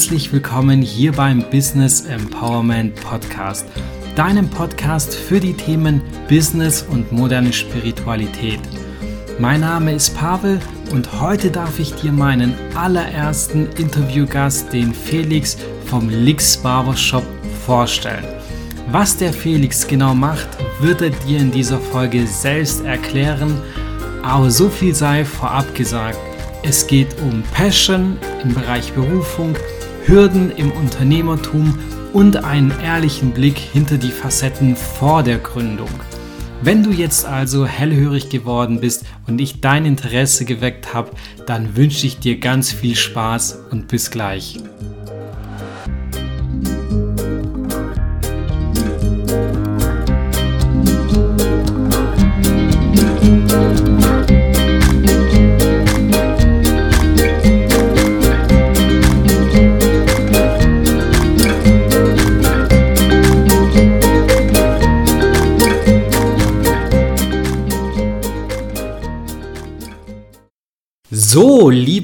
herzlich willkommen hier beim Business Empowerment Podcast, deinem Podcast für die Themen Business und moderne Spiritualität. Mein Name ist Pavel und heute darf ich dir meinen allerersten Interviewgast, den Felix vom Lix Barbershop, vorstellen. Was der Felix genau macht, wird er dir in dieser Folge selbst erklären, aber so viel sei vorab gesagt. Es geht um Passion im Bereich Berufung, Hürden im Unternehmertum und einen ehrlichen Blick hinter die Facetten vor der Gründung. Wenn du jetzt also hellhörig geworden bist und ich dein Interesse geweckt habe, dann wünsche ich dir ganz viel Spaß und bis gleich.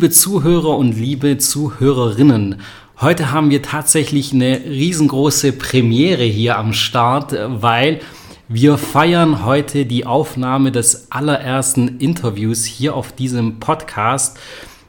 Liebe Zuhörer und liebe Zuhörerinnen, heute haben wir tatsächlich eine riesengroße Premiere hier am Start, weil wir feiern heute die Aufnahme des allerersten Interviews hier auf diesem Podcast.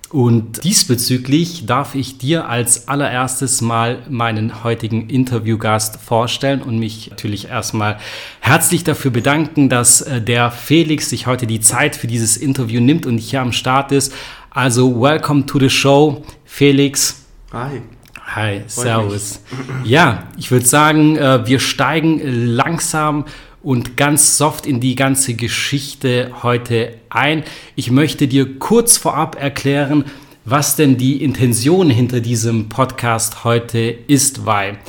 Und diesbezüglich darf ich dir als allererstes mal meinen heutigen Interviewgast vorstellen und mich natürlich erstmal herzlich dafür bedanken, dass äh, der Felix sich heute die Zeit für dieses Interview nimmt und hier am Start ist. Also, welcome to the show, Felix. Hi. Hi, Servus. Ja, ich würde sagen, äh, wir steigen langsam und ganz soft in die ganze Geschichte heute ein. Ich möchte dir kurz vorab erklären, was denn die Intention hinter diesem Podcast heute ist, weil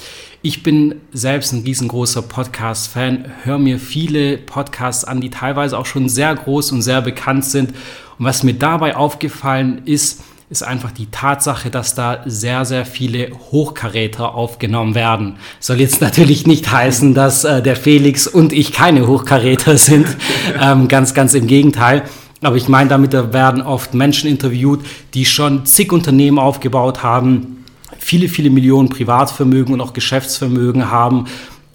ich bin selbst ein riesengroßer Podcast-Fan, höre mir viele Podcasts an, die teilweise auch schon sehr groß und sehr bekannt sind. Und was mir dabei aufgefallen ist, ist einfach die Tatsache, dass da sehr, sehr viele Hochkaräter aufgenommen werden. Soll jetzt natürlich nicht heißen, dass äh, der Felix und ich keine Hochkaräter sind. ähm, ganz, ganz im Gegenteil. Aber ich meine, damit da werden oft Menschen interviewt, die schon zig Unternehmen aufgebaut haben, viele, viele Millionen Privatvermögen und auch Geschäftsvermögen haben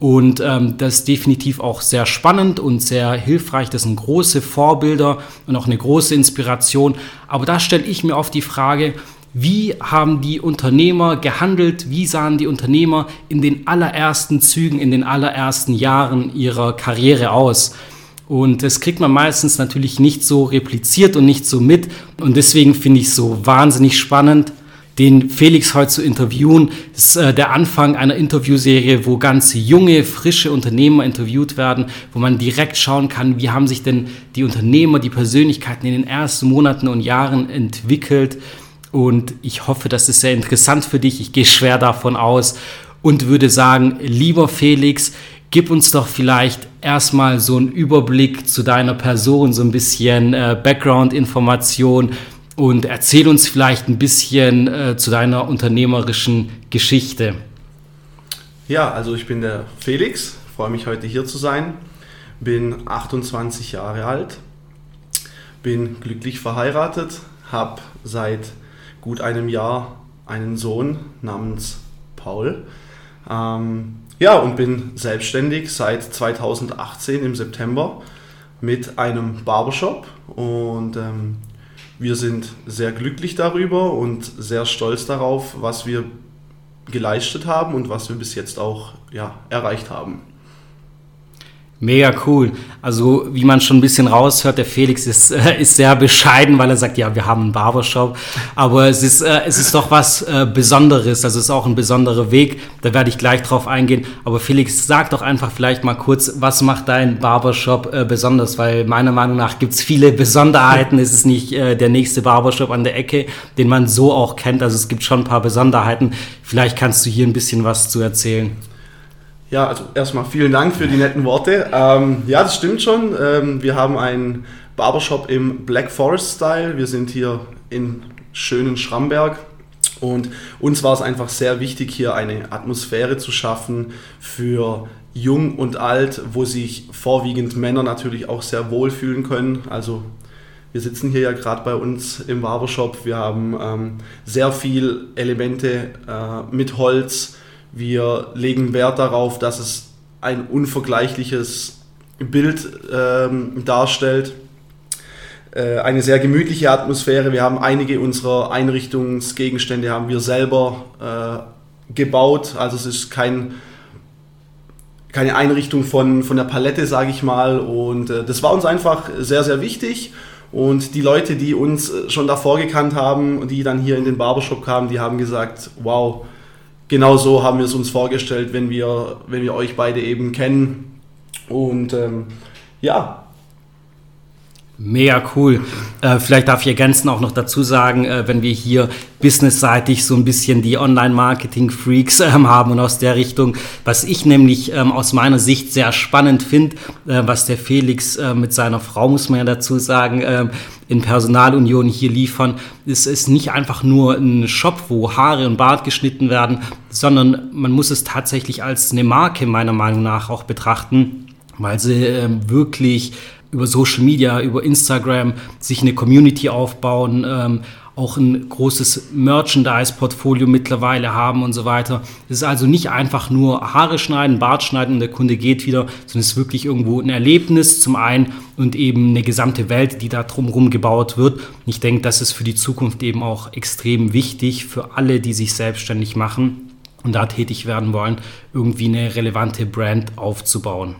und ähm, das ist definitiv auch sehr spannend und sehr hilfreich. Das sind große Vorbilder und auch eine große Inspiration. Aber da stelle ich mir oft die Frage, wie haben die Unternehmer gehandelt? Wie sahen die Unternehmer in den allerersten Zügen, in den allerersten Jahren ihrer Karriere aus? Und das kriegt man meistens natürlich nicht so repliziert und nicht so mit. Und deswegen finde ich es so wahnsinnig spannend, den Felix heute zu interviewen. Das ist äh, der Anfang einer Interviewserie, wo ganz junge, frische Unternehmer interviewt werden, wo man direkt schauen kann, wie haben sich denn die Unternehmer, die Persönlichkeiten in den ersten Monaten und Jahren entwickelt. Und ich hoffe, das ist sehr interessant für dich. Ich gehe schwer davon aus und würde sagen, lieber Felix, gib uns doch vielleicht erstmal so einen Überblick zu deiner Person, so ein bisschen äh, Background-Information und erzähl uns vielleicht ein bisschen äh, zu deiner unternehmerischen Geschichte. Ja, also ich bin der Felix, freue mich heute hier zu sein, bin 28 Jahre alt, bin glücklich verheiratet, habe seit gut einem Jahr einen Sohn namens Paul. Ähm, ja, und bin selbstständig seit 2018 im September mit einem Barbershop und ähm, wir sind sehr glücklich darüber und sehr stolz darauf, was wir geleistet haben und was wir bis jetzt auch ja, erreicht haben. Mega cool. Also wie man schon ein bisschen raushört, der Felix ist, äh, ist sehr bescheiden, weil er sagt, ja, wir haben einen Barbershop. Aber es ist, äh, es ist doch was äh, Besonderes. Also es ist auch ein besonderer Weg. Da werde ich gleich drauf eingehen. Aber Felix, sag doch einfach vielleicht mal kurz, was macht dein Barbershop äh, besonders? Weil meiner Meinung nach gibt es viele Besonderheiten. es ist nicht äh, der nächste Barbershop an der Ecke, den man so auch kennt. Also es gibt schon ein paar Besonderheiten. Vielleicht kannst du hier ein bisschen was zu erzählen. Ja, also erstmal vielen Dank für die netten Worte. Ähm, ja, das stimmt schon. Ähm, wir haben einen Barbershop im Black Forest Style. Wir sind hier in schönen Schramberg. Und uns war es einfach sehr wichtig, hier eine Atmosphäre zu schaffen für jung und alt, wo sich vorwiegend Männer natürlich auch sehr wohl fühlen können. Also Wir sitzen hier ja gerade bei uns im Barbershop. Wir haben ähm, sehr viel Elemente äh, mit Holz. Wir legen Wert darauf, dass es ein unvergleichliches Bild ähm, darstellt. Äh, eine sehr gemütliche Atmosphäre. Wir haben einige unserer Einrichtungsgegenstände haben wir selber äh, gebaut. Also es ist kein keine Einrichtung von, von der Palette, sage ich mal. Und äh, das war uns einfach sehr, sehr wichtig. Und die Leute, die uns äh, schon davor gekannt haben die dann hier in den Barbershop kamen, die haben gesagt, wow, genau so haben wir es uns vorgestellt, wenn wir, wenn wir euch beide eben kennen. Und ähm, ja, Mega cool. Äh, vielleicht darf ich ergänzen auch noch dazu sagen, äh, wenn wir hier businessseitig so ein bisschen die Online-Marketing-Freaks äh, haben und aus der Richtung, was ich nämlich ähm, aus meiner Sicht sehr spannend finde, äh, was der Felix äh, mit seiner Frau, muss man ja dazu sagen, ähm, in Personalunion hier liefern, ist es nicht einfach nur ein Shop, wo Haare und Bart geschnitten werden, sondern man muss es tatsächlich als eine Marke meiner Meinung nach auch betrachten, weil sie ähm, wirklich über Social Media, über Instagram sich eine Community aufbauen, ähm, auch ein großes Merchandise-Portfolio mittlerweile haben und so weiter. Es ist also nicht einfach nur Haare schneiden, Bart schneiden und der Kunde geht wieder, sondern es ist wirklich irgendwo ein Erlebnis zum einen und eben eine gesamte Welt, die da drumherum gebaut wird. Und ich denke, das ist für die Zukunft eben auch extrem wichtig für alle, die sich selbstständig machen und da tätig werden wollen, irgendwie eine relevante Brand aufzubauen.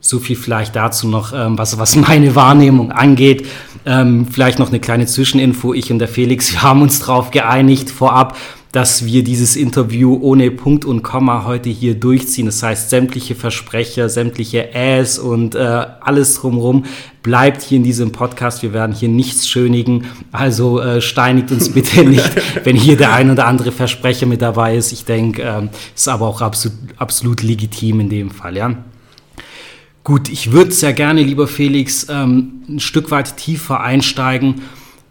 So viel vielleicht dazu noch, ähm, was, was meine Wahrnehmung angeht. Ähm, vielleicht noch eine kleine Zwischeninfo. Ich und der Felix, wir haben uns darauf geeinigt vorab, dass wir dieses Interview ohne Punkt und Komma heute hier durchziehen. Das heißt, sämtliche Versprecher, sämtliche Äs und äh, alles drumherum bleibt hier in diesem Podcast. Wir werden hier nichts schönigen. Also äh, steinigt uns bitte nicht, wenn hier der ein oder andere Versprecher mit dabei ist. Ich denke, ähm, ist aber auch absolut, absolut legitim in dem Fall, ja. Gut, ich würde sehr gerne, lieber Felix, ähm, ein Stück weit tiefer einsteigen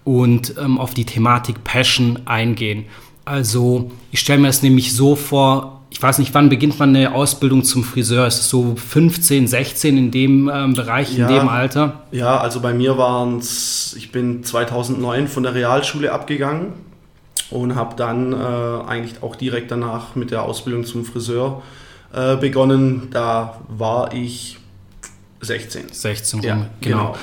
und ähm, auf die Thematik Passion eingehen. Also ich stelle mir es nämlich so vor, ich weiß nicht, wann beginnt man eine Ausbildung zum Friseur? Ist es so 15, 16 in dem ähm, Bereich, ja, in dem Alter? Ja, also bei mir waren es, ich bin 2009 von der Realschule abgegangen und habe dann äh, eigentlich auch direkt danach mit der Ausbildung zum Friseur äh, begonnen. Da war ich 16. 16 rum, ja, genau. genau.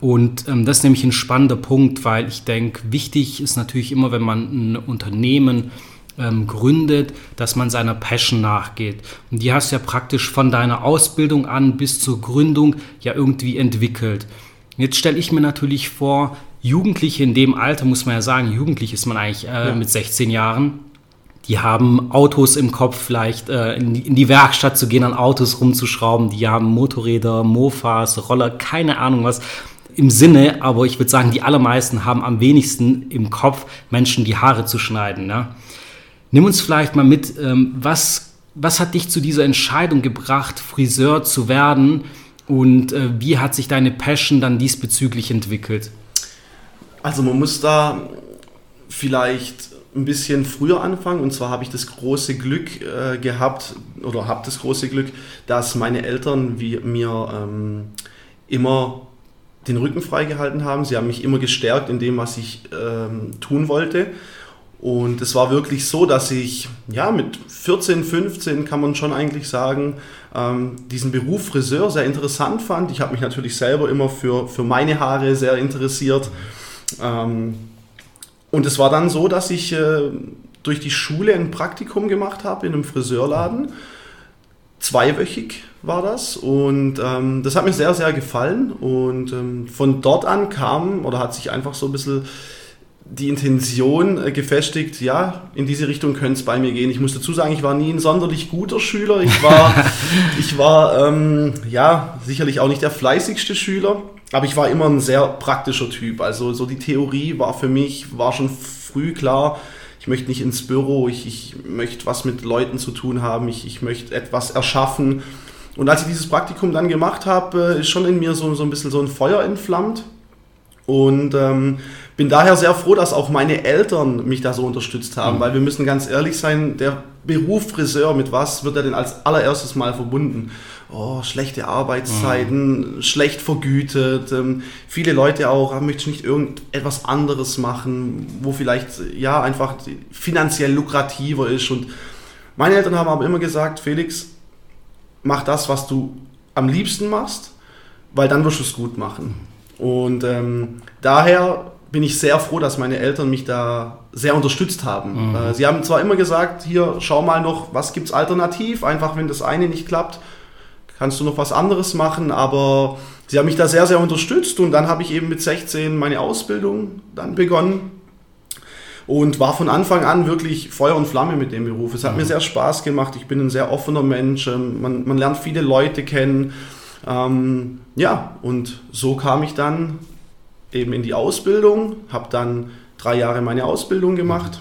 Und ähm, das ist nämlich ein spannender Punkt, weil ich denke, wichtig ist natürlich immer, wenn man ein Unternehmen ähm, gründet, dass man seiner Passion nachgeht. Und die hast du ja praktisch von deiner Ausbildung an bis zur Gründung ja irgendwie entwickelt. Jetzt stelle ich mir natürlich vor, Jugendliche in dem Alter, muss man ja sagen, jugendlich ist man eigentlich äh, ja. mit 16 Jahren, die haben Autos im Kopf, vielleicht äh, in, die, in, die, Werkstatt zu gehen, an Autos rumzuschrauben. Die haben Motorräder, Mofas, Roller, keine Ahnung was im Sinne, aber ich würde sagen, die allermeisten haben am wenigsten im Kopf, Menschen die Haare zu schneiden. Ne? Nimm uns vielleicht mal mit, ähm, was, was hat dich zu dieser Entscheidung gebracht, Friseur zu werden und äh, wie hat sich deine Passion dann diesbezüglich entwickelt? Also man muss da vielleicht ein bisschen früher anfangen. Und zwar habe ich das große Glück äh, gehabt oder habe das große Glück, dass meine Eltern wie, mir ähm, immer den Rücken freigehalten haben. Sie haben mich immer gestärkt in dem, was ich ähm, tun wollte. Und es war wirklich so, dass ich ja mit 14, 15 kann man schon eigentlich sagen, ähm, diesen Beruf Friseur sehr interessant fand. Ich habe mich natürlich selber immer für, für meine Haare sehr interessiert. Ähm, und es war dann so, dass ich äh, durch die Schule ein Praktikum gemacht habe in einem Friseurladen. Zweiwöchig war das und ähm, das hat mir sehr, sehr gefallen. Und ähm, von dort an kam oder hat sich einfach so ein bisschen die Intention äh, gefestigt, ja, in diese Richtung könnte es bei mir gehen. Ich muss dazu sagen, ich war nie ein sonderlich guter Schüler. Ich war, ich war ähm, ja, sicherlich auch nicht der fleißigste Schüler. Aber ich war immer ein sehr praktischer Typ. Also so die Theorie war für mich, war schon früh klar, ich möchte nicht ins Büro, ich, ich möchte was mit Leuten zu tun haben, ich, ich möchte etwas erschaffen. Und als ich dieses Praktikum dann gemacht habe, äh, ist schon in mir so, so ein bisschen so ein Feuer entflammt. Und ähm, bin daher sehr froh, dass auch meine Eltern mich da so unterstützt haben, mhm. weil wir müssen ganz ehrlich sein, der Beruf Friseur, mit was wird er denn als allererstes mal verbunden? Oh, schlechte Arbeitszeiten, mhm. schlecht vergütet. Ähm, viele Leute auch, ah, möchten nicht irgendetwas anderes machen, wo vielleicht ja einfach finanziell lukrativer ist. Und meine Eltern haben aber immer gesagt, Felix, mach das, was du am liebsten machst, weil dann wirst du es gut machen. Und ähm, daher bin ich sehr froh, dass meine Eltern mich da sehr unterstützt haben. Mhm. Äh, sie haben zwar immer gesagt, hier schau mal noch, was gibt es alternativ, einfach wenn das eine nicht klappt, kannst du noch was anderes machen, aber sie haben mich da sehr, sehr unterstützt und dann habe ich eben mit 16 meine Ausbildung dann begonnen und war von Anfang an wirklich Feuer und Flamme mit dem Beruf. Es hat mhm. mir sehr Spaß gemacht, ich bin ein sehr offener Mensch, ähm, man, man lernt viele Leute kennen. Ähm, ja, und so kam ich dann eben in die Ausbildung, habe dann drei Jahre meine Ausbildung gemacht,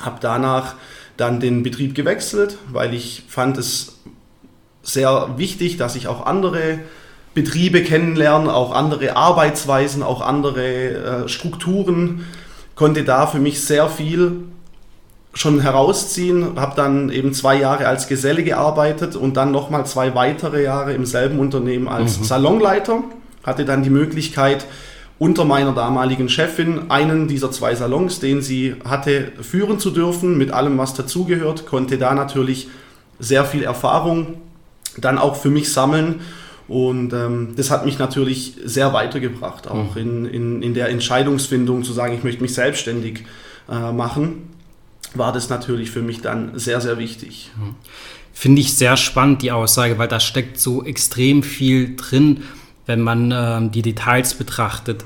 habe danach dann den Betrieb gewechselt, weil ich fand es sehr wichtig, dass ich auch andere Betriebe kennenlerne, auch andere Arbeitsweisen, auch andere äh, Strukturen, konnte da für mich sehr viel schon herausziehen, habe dann eben zwei Jahre als Geselle gearbeitet und dann nochmal zwei weitere Jahre im selben Unternehmen als mhm. Salonleiter, hatte dann die Möglichkeit, unter meiner damaligen Chefin einen dieser zwei Salons, den sie hatte, führen zu dürfen, mit allem, was dazugehört, konnte da natürlich sehr viel Erfahrung dann auch für mich sammeln. Und ähm, das hat mich natürlich sehr weitergebracht, auch mhm. in, in, in der Entscheidungsfindung zu sagen, ich möchte mich selbstständig äh, machen, war das natürlich für mich dann sehr, sehr wichtig. Mhm. Finde ich sehr spannend, die Aussage, weil da steckt so extrem viel drin wenn man äh, die Details betrachtet.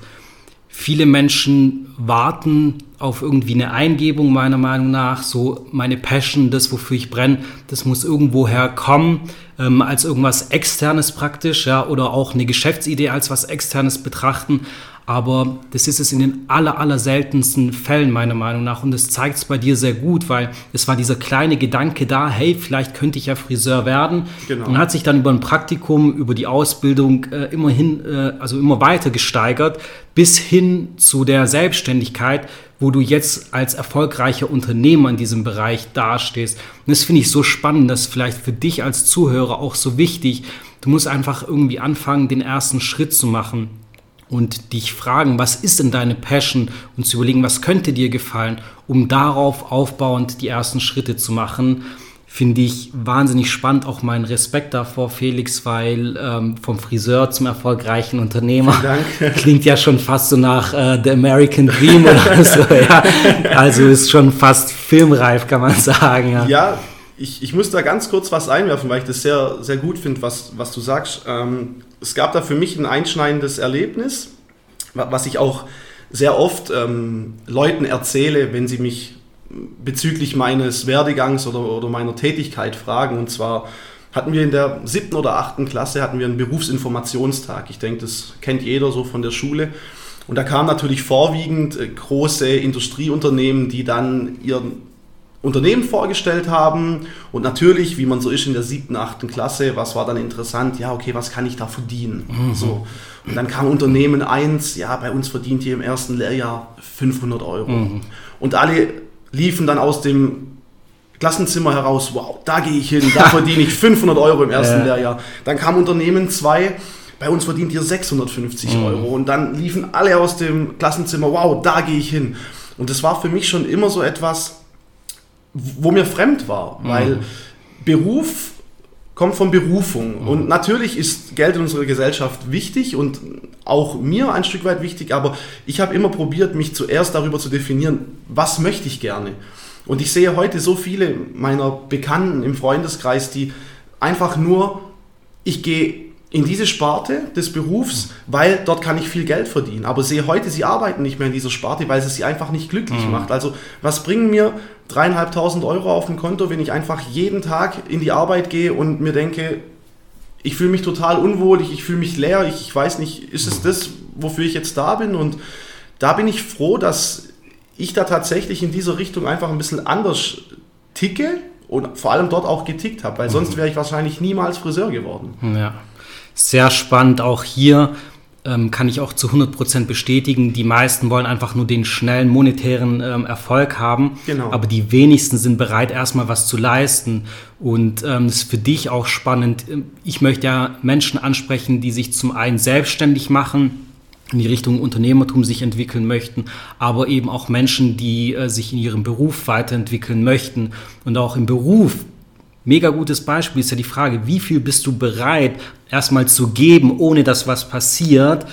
Viele Menschen warten auf irgendwie eine Eingebung, meiner Meinung nach. So meine Passion, das, wofür ich brenne, das muss irgendwoher kommen, ähm, als irgendwas Externes praktisch, ja, oder auch eine Geschäftsidee als was Externes betrachten. Aber das ist es in den aller, aller seltensten Fällen, meiner Meinung nach. Und das zeigt es bei dir sehr gut, weil es war dieser kleine Gedanke da, hey, vielleicht könnte ich ja Friseur werden. Genau. Und hat sich dann über ein Praktikum, über die Ausbildung äh, immerhin, äh, also immer weiter gesteigert, bis hin zu der Selbstständigkeit, wo du jetzt als erfolgreicher Unternehmer in diesem Bereich dastehst. Und das finde ich so spannend, das ist vielleicht für dich als Zuhörer auch so wichtig. Du musst einfach irgendwie anfangen, den ersten Schritt zu machen und dich fragen, was ist denn deine Passion und zu überlegen, was könnte dir gefallen, um darauf aufbauend die ersten Schritte zu machen, finde ich wahnsinnig spannend. Auch mein Respekt davor, Felix, weil ähm, vom Friseur zum erfolgreichen Unternehmer klingt ja schon fast so nach äh, The American Dream oder so. Ja. Also ist schon fast filmreif, kann man sagen. Ja, ja ich, ich muss da ganz kurz was einwerfen, weil ich das sehr, sehr gut finde, was, was du sagst. Ähm, es gab da für mich ein einschneidendes Erlebnis, was ich auch sehr oft ähm, Leuten erzähle, wenn sie mich bezüglich meines Werdegangs oder, oder meiner Tätigkeit fragen. Und zwar hatten wir in der siebten oder achten Klasse hatten wir einen Berufsinformationstag. Ich denke, das kennt jeder so von der Schule. Und da kamen natürlich vorwiegend äh, große Industrieunternehmen, die dann ihren Unternehmen vorgestellt haben und natürlich, wie man so ist in der siebten, achten Klasse, was war dann interessant? Ja, okay, was kann ich da verdienen? Mhm. So. Und dann kam Unternehmen 1, ja, bei uns verdient ihr im ersten Lehrjahr 500 Euro. Mhm. Und alle liefen dann aus dem Klassenzimmer heraus, wow, da gehe ich hin, da verdiene ich 500 Euro im ersten ja. Lehrjahr. Dann kam Unternehmen 2, bei uns verdient ihr 650 mhm. Euro. Und dann liefen alle aus dem Klassenzimmer, wow, da gehe ich hin. Und das war für mich schon immer so etwas, wo mir fremd war, weil mhm. Beruf kommt von Berufung. Mhm. Und natürlich ist Geld in unserer Gesellschaft wichtig und auch mir ein Stück weit wichtig, aber ich habe immer probiert, mich zuerst darüber zu definieren, was möchte ich gerne. Und ich sehe heute so viele meiner Bekannten im Freundeskreis, die einfach nur, ich gehe in diese Sparte des Berufs, weil dort kann ich viel Geld verdienen. Aber sehe heute, sie arbeiten nicht mehr in dieser Sparte, weil es sie einfach nicht glücklich mhm. macht. Also was bringen mir dreieinhalbtausend Euro auf dem Konto, wenn ich einfach jeden Tag in die Arbeit gehe und mir denke, ich fühle mich total unwohl, ich, ich fühle mich leer, ich, ich weiß nicht, ist es das, wofür ich jetzt da bin? Und da bin ich froh, dass ich da tatsächlich in dieser Richtung einfach ein bisschen anders ticke und vor allem dort auch getickt habe, weil sonst mhm. wäre ich wahrscheinlich niemals Friseur geworden. Ja sehr spannend auch hier ähm, kann ich auch zu 100% bestätigen. Die meisten wollen einfach nur den schnellen monetären ähm, Erfolg haben, genau. aber die wenigsten sind bereit, erstmal was zu leisten. Und ähm, das ist für dich auch spannend. Ich möchte ja Menschen ansprechen, die sich zum einen selbstständig machen, in die Richtung Unternehmertum sich entwickeln möchten, aber eben auch Menschen, die äh, sich in ihrem Beruf weiterentwickeln möchten und auch im Beruf. Mega gutes Beispiel ist ja die Frage, wie viel bist du bereit, erstmal zu geben, ohne dass was passiert,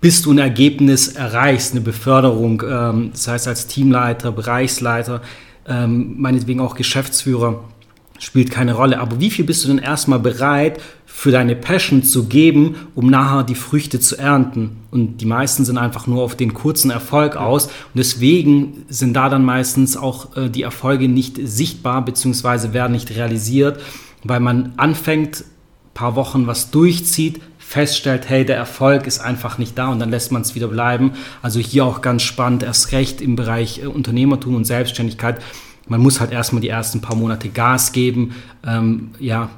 bis du ein Ergebnis erreichst, eine Beförderung, ähm, das heißt als Teamleiter, Bereichsleiter, ähm, meinetwegen auch Geschäftsführer spielt keine Rolle. Aber wie viel bist du denn erstmal bereit, für deine Passion zu geben, um nachher die Früchte zu ernten? Und die meisten sind einfach nur auf den kurzen Erfolg aus. Und deswegen sind da dann meistens auch äh, die Erfolge nicht sichtbar, beziehungsweise werden nicht realisiert, weil man anfängt, paar Wochen was durchzieht, feststellt, hey, der Erfolg ist einfach nicht da und dann lässt man es wieder bleiben. Also hier auch ganz spannend, erst recht im Bereich äh, Unternehmertum und Selbstständigkeit man muss halt erstmal die ersten paar Monate Gas geben, ähm, ja,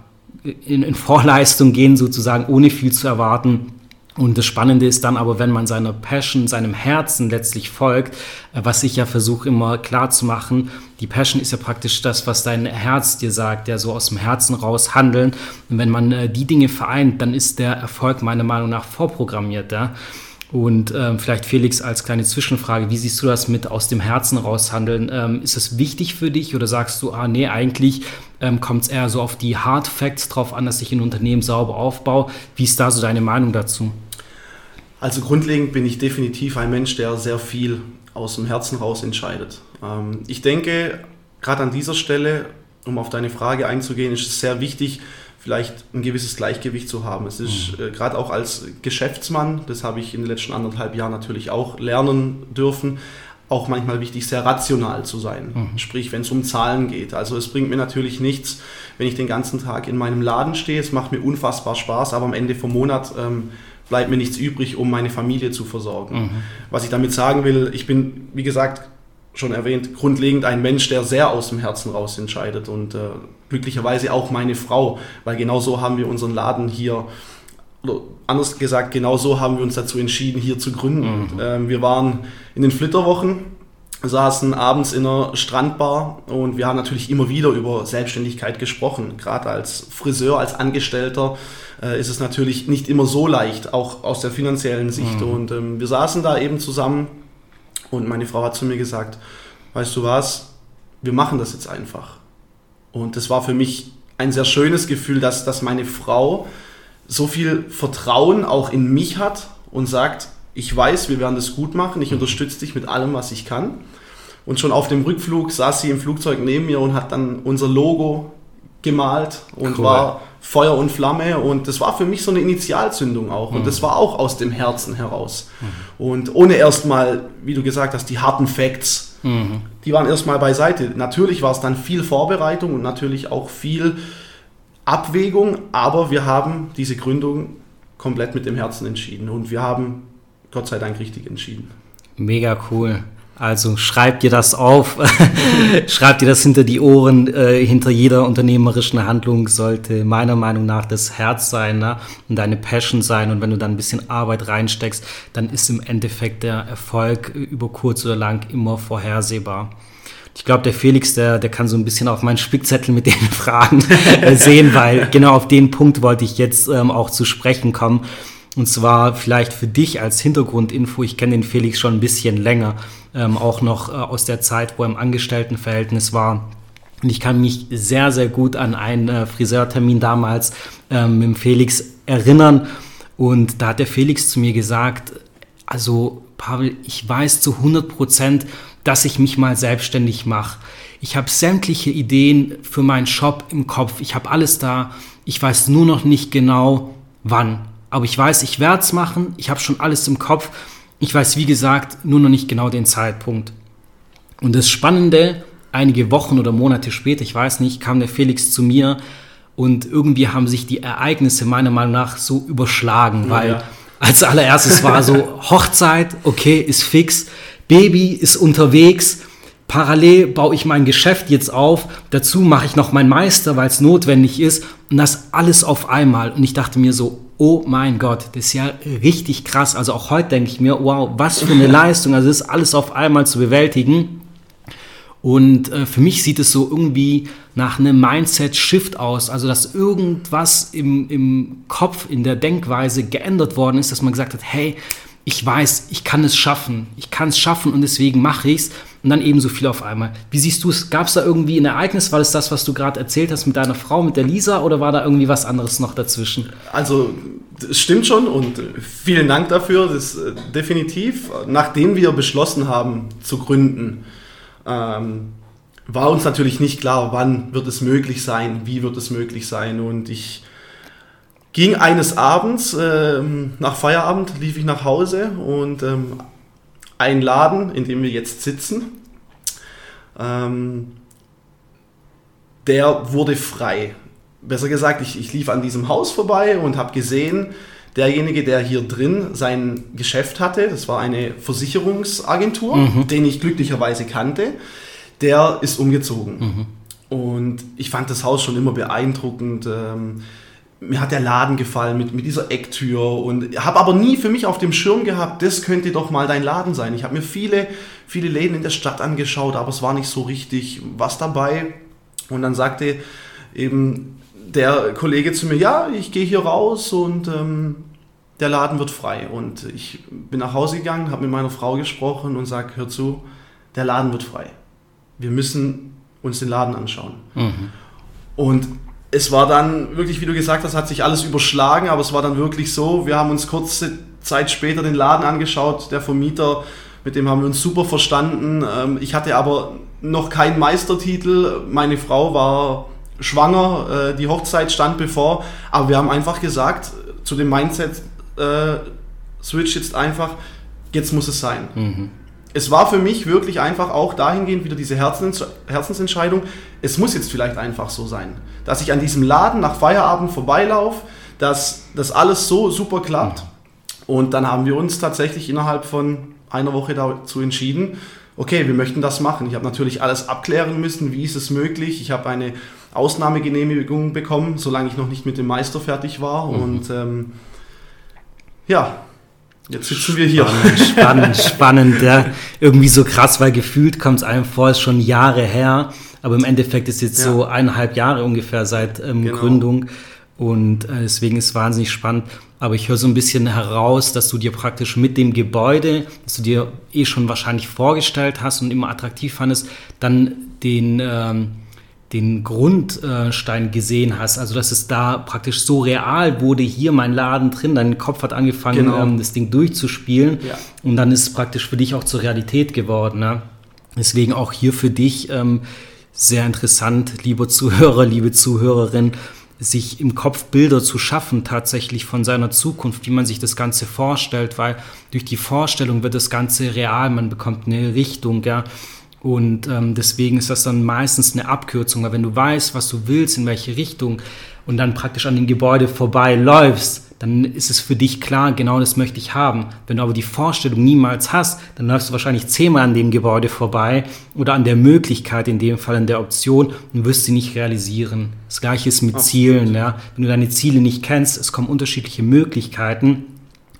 in, in Vorleistung gehen sozusagen, ohne viel zu erwarten. Und das Spannende ist dann aber, wenn man seiner Passion, seinem Herzen letztlich folgt, äh, was ich ja versuche immer klar zu machen, die Passion ist ja praktisch das, was dein Herz dir sagt, der so aus dem Herzen raus handeln. Und wenn man äh, die Dinge vereint, dann ist der Erfolg meiner Meinung nach vorprogrammiert. Ja? Und ähm, vielleicht Felix als kleine Zwischenfrage, wie siehst du das mit aus dem Herzen raushandeln? Ähm, ist das wichtig für dich oder sagst du, ah nee, eigentlich ähm, kommt es eher so auf die Hard Facts drauf an, dass ich ein Unternehmen sauber aufbaue? Wie ist da so deine Meinung dazu? Also grundlegend bin ich definitiv ein Mensch, der sehr viel aus dem Herzen raus entscheidet. Ähm, ich denke, gerade an dieser Stelle, um auf deine Frage einzugehen, ist es sehr wichtig, vielleicht ein gewisses Gleichgewicht zu haben. Es ist mhm. äh, gerade auch als Geschäftsmann, das habe ich in den letzten anderthalb Jahren natürlich auch lernen dürfen, auch manchmal wichtig, sehr rational zu sein. Mhm. Sprich, wenn es um Zahlen geht. Also es bringt mir natürlich nichts, wenn ich den ganzen Tag in meinem Laden stehe. Es macht mir unfassbar Spaß, aber am Ende vom Monat ähm, bleibt mir nichts übrig, um meine Familie zu versorgen. Mhm. Was ich damit sagen will, ich bin, wie gesagt, schon erwähnt, grundlegend ein Mensch, der sehr aus dem Herzen raus entscheidet und äh, glücklicherweise auch meine Frau, weil genau so haben wir unseren Laden hier, oder anders gesagt, genau so haben wir uns dazu entschieden, hier zu gründen. Mhm. Ähm, wir waren in den Flitterwochen, saßen abends in einer Strandbar und wir haben natürlich immer wieder über Selbstständigkeit gesprochen. Gerade als Friseur, als Angestellter äh, ist es natürlich nicht immer so leicht, auch aus der finanziellen Sicht. Mhm. Und ähm, wir saßen da eben zusammen und meine Frau hat zu mir gesagt, weißt du was, wir machen das jetzt einfach. Und das war für mich ein sehr schönes Gefühl, dass, dass meine Frau so viel Vertrauen auch in mich hat und sagt, ich weiß, wir werden das gut machen, ich unterstütze dich mit allem, was ich kann. Und schon auf dem Rückflug saß sie im Flugzeug neben mir und hat dann unser Logo gemalt und cool. war Feuer und Flamme und das war für mich so eine Initialzündung auch und mhm. das war auch aus dem Herzen heraus. Mhm. Und ohne erstmal, wie du gesagt hast, die harten Facts, mhm. die waren erstmal beiseite. Natürlich war es dann viel Vorbereitung und natürlich auch viel Abwägung, aber wir haben diese Gründung komplett mit dem Herzen entschieden und wir haben Gott sei Dank richtig entschieden. Mega cool. Also schreib dir das auf, schreib dir das hinter die Ohren. Äh, hinter jeder unternehmerischen Handlung sollte meiner Meinung nach das Herz sein ne? und deine Passion sein. Und wenn du dann ein bisschen Arbeit reinsteckst, dann ist im Endeffekt der Erfolg über kurz oder lang immer vorhersehbar. Ich glaube, der Felix, der, der kann so ein bisschen auf meinen Spickzettel mit den Fragen äh, sehen, weil genau auf den Punkt wollte ich jetzt ähm, auch zu sprechen kommen. Und zwar vielleicht für dich als Hintergrundinfo, ich kenne den Felix schon ein bisschen länger, ähm, auch noch äh, aus der Zeit, wo er im Angestelltenverhältnis war. Und ich kann mich sehr, sehr gut an einen äh, Friseurtermin damals ähm, mit Felix erinnern. Und da hat der Felix zu mir gesagt, also Pavel, ich weiß zu 100 Prozent, dass ich mich mal selbstständig mache. Ich habe sämtliche Ideen für meinen Shop im Kopf. Ich habe alles da. Ich weiß nur noch nicht genau, wann. Aber ich weiß, ich werde es machen. Ich habe schon alles im Kopf. Ich weiß, wie gesagt, nur noch nicht genau den Zeitpunkt. Und das Spannende, einige Wochen oder Monate später, ich weiß nicht, kam der Felix zu mir und irgendwie haben sich die Ereignisse meiner Meinung nach so überschlagen, ja, weil ja. als allererstes war so Hochzeit, okay, ist fix, Baby ist unterwegs, parallel baue ich mein Geschäft jetzt auf, dazu mache ich noch meinen Meister, weil es notwendig ist und das alles auf einmal. Und ich dachte mir so, oh mein Gott, das ist ja richtig krass. Also auch heute denke ich mir, wow, was für eine Leistung. Also das ist alles auf einmal zu bewältigen. Und äh, für mich sieht es so irgendwie nach einem Mindset-Shift aus. Also, dass irgendwas im, im Kopf, in der Denkweise geändert worden ist, dass man gesagt hat, hey, ich weiß, ich kann es schaffen. Ich kann es schaffen und deswegen mache ich es. Und dann eben so viel auf einmal. Wie siehst du es? Gab es da irgendwie ein Ereignis? War das das, was du gerade erzählt hast mit deiner Frau, mit der Lisa? Oder war da irgendwie was anderes noch dazwischen? Also, es stimmt schon und vielen Dank dafür. Das ist äh, definitiv, nachdem wir beschlossen haben zu gründen, ähm, war uns natürlich nicht klar, wann wird es möglich sein, wie wird es möglich sein. Und ich ging eines Abends, äh, nach Feierabend, lief ich nach Hause und ähm, ein Laden, in dem wir jetzt sitzen, ähm, der wurde frei. Besser gesagt, ich, ich lief an diesem Haus vorbei und habe gesehen, derjenige, der hier drin sein Geschäft hatte, das war eine Versicherungsagentur, mhm. den ich glücklicherweise kannte, der ist umgezogen. Mhm. Und ich fand das Haus schon immer beeindruckend. Ähm, mir hat der Laden gefallen mit, mit dieser Ecktür und habe aber nie für mich auf dem Schirm gehabt, das könnte doch mal dein Laden sein. Ich habe mir viele, viele Läden in der Stadt angeschaut, aber es war nicht so richtig was dabei. Und dann sagte eben der Kollege zu mir, ja, ich gehe hier raus und ähm, der Laden wird frei. Und ich bin nach Hause gegangen, habe mit meiner Frau gesprochen und sage, hör zu, der Laden wird frei. Wir müssen uns den Laden anschauen. Mhm. Und es war dann wirklich, wie du gesagt hast, hat sich alles überschlagen, aber es war dann wirklich so, wir haben uns kurze Zeit später den Laden angeschaut, der Vermieter, mit dem haben wir uns super verstanden. Ähm, ich hatte aber noch keinen Meistertitel, meine Frau war schwanger, äh, die Hochzeit stand bevor, aber wir haben einfach gesagt, zu dem Mindset äh, Switch jetzt einfach, jetzt muss es sein. Mhm es war für mich wirklich einfach auch dahingehend wieder diese Herzens Herzensentscheidung, es muss jetzt vielleicht einfach so sein, dass ich an diesem Laden nach Feierabend vorbeilaufe, dass das alles so super klappt. Und dann haben wir uns tatsächlich innerhalb von einer Woche dazu entschieden, okay, wir möchten das machen. Ich habe natürlich alles abklären müssen, wie ist es möglich. Ich habe eine Ausnahmegenehmigung bekommen, solange ich noch nicht mit dem Meister fertig war. Mhm. Und ähm, ja, Jetzt sitzen wir hier. Spannend, spannend, spannend. Ja. Irgendwie so krass, weil gefühlt kommt es einem vor, ist schon Jahre her. Aber im Endeffekt ist jetzt ja. so eineinhalb Jahre ungefähr seit ähm, genau. Gründung. Und äh, deswegen ist es wahnsinnig spannend. Aber ich höre so ein bisschen heraus, dass du dir praktisch mit dem Gebäude, das du dir eh schon wahrscheinlich vorgestellt hast und immer attraktiv fandest, dann den... Ähm, den Grundstein gesehen hast, also dass es da praktisch so real wurde, hier mein Laden drin, dein Kopf hat angefangen, genau. ähm, das Ding durchzuspielen ja. und dann ist es praktisch für dich auch zur Realität geworden. Ne? Deswegen auch hier für dich ähm, sehr interessant, liebe Zuhörer, liebe Zuhörerin, sich im Kopf Bilder zu schaffen, tatsächlich von seiner Zukunft, wie man sich das Ganze vorstellt, weil durch die Vorstellung wird das Ganze real, man bekommt eine Richtung, ja. Und ähm, deswegen ist das dann meistens eine Abkürzung, weil wenn du weißt, was du willst, in welche Richtung und dann praktisch an dem Gebäude vorbei läufst, dann ist es für dich klar, genau das möchte ich haben. Wenn du aber die Vorstellung niemals hast, dann läufst du wahrscheinlich zehnmal an dem Gebäude vorbei oder an der Möglichkeit, in dem Fall an der Option und wirst sie nicht realisieren. Das gleiche ist mit Absolut. Zielen. Ja? Wenn du deine Ziele nicht kennst, es kommen unterschiedliche Möglichkeiten,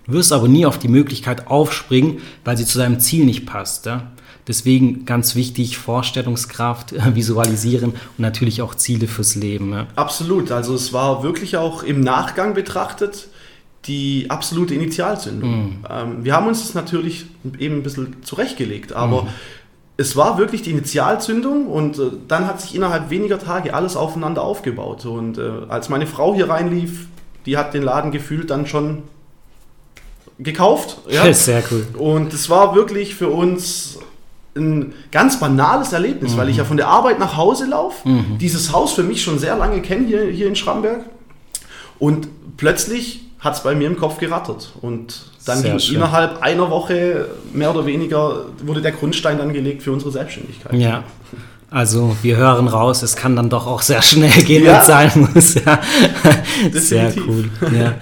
wirst aber nie auf die Möglichkeit aufspringen, weil sie zu deinem Ziel nicht passt. Ja? Deswegen ganz wichtig, Vorstellungskraft, visualisieren und natürlich auch Ziele fürs Leben. Ja. Absolut, also es war wirklich auch im Nachgang betrachtet die absolute Initialzündung. Mhm. Ähm, wir haben uns das natürlich eben ein bisschen zurechtgelegt, aber mhm. es war wirklich die Initialzündung und äh, dann hat sich innerhalb weniger Tage alles aufeinander aufgebaut. Und äh, als meine Frau hier reinlief, die hat den Laden gefühlt dann schon gekauft. Ja. Sehr cool. Und es war wirklich für uns ein ganz banales Erlebnis, mhm. weil ich ja von der Arbeit nach Hause laufe, mhm. dieses Haus für mich schon sehr lange kenne hier, hier in Schramberg und plötzlich hat es bei mir im Kopf gerattert und dann ging innerhalb einer Woche mehr oder weniger wurde der Grundstein dann gelegt für unsere Selbstständigkeit. Ja. Also wir hören raus, es kann dann doch auch sehr schnell gehen, ja. wenn es sein muss. Ja. Sehr cool. Ja.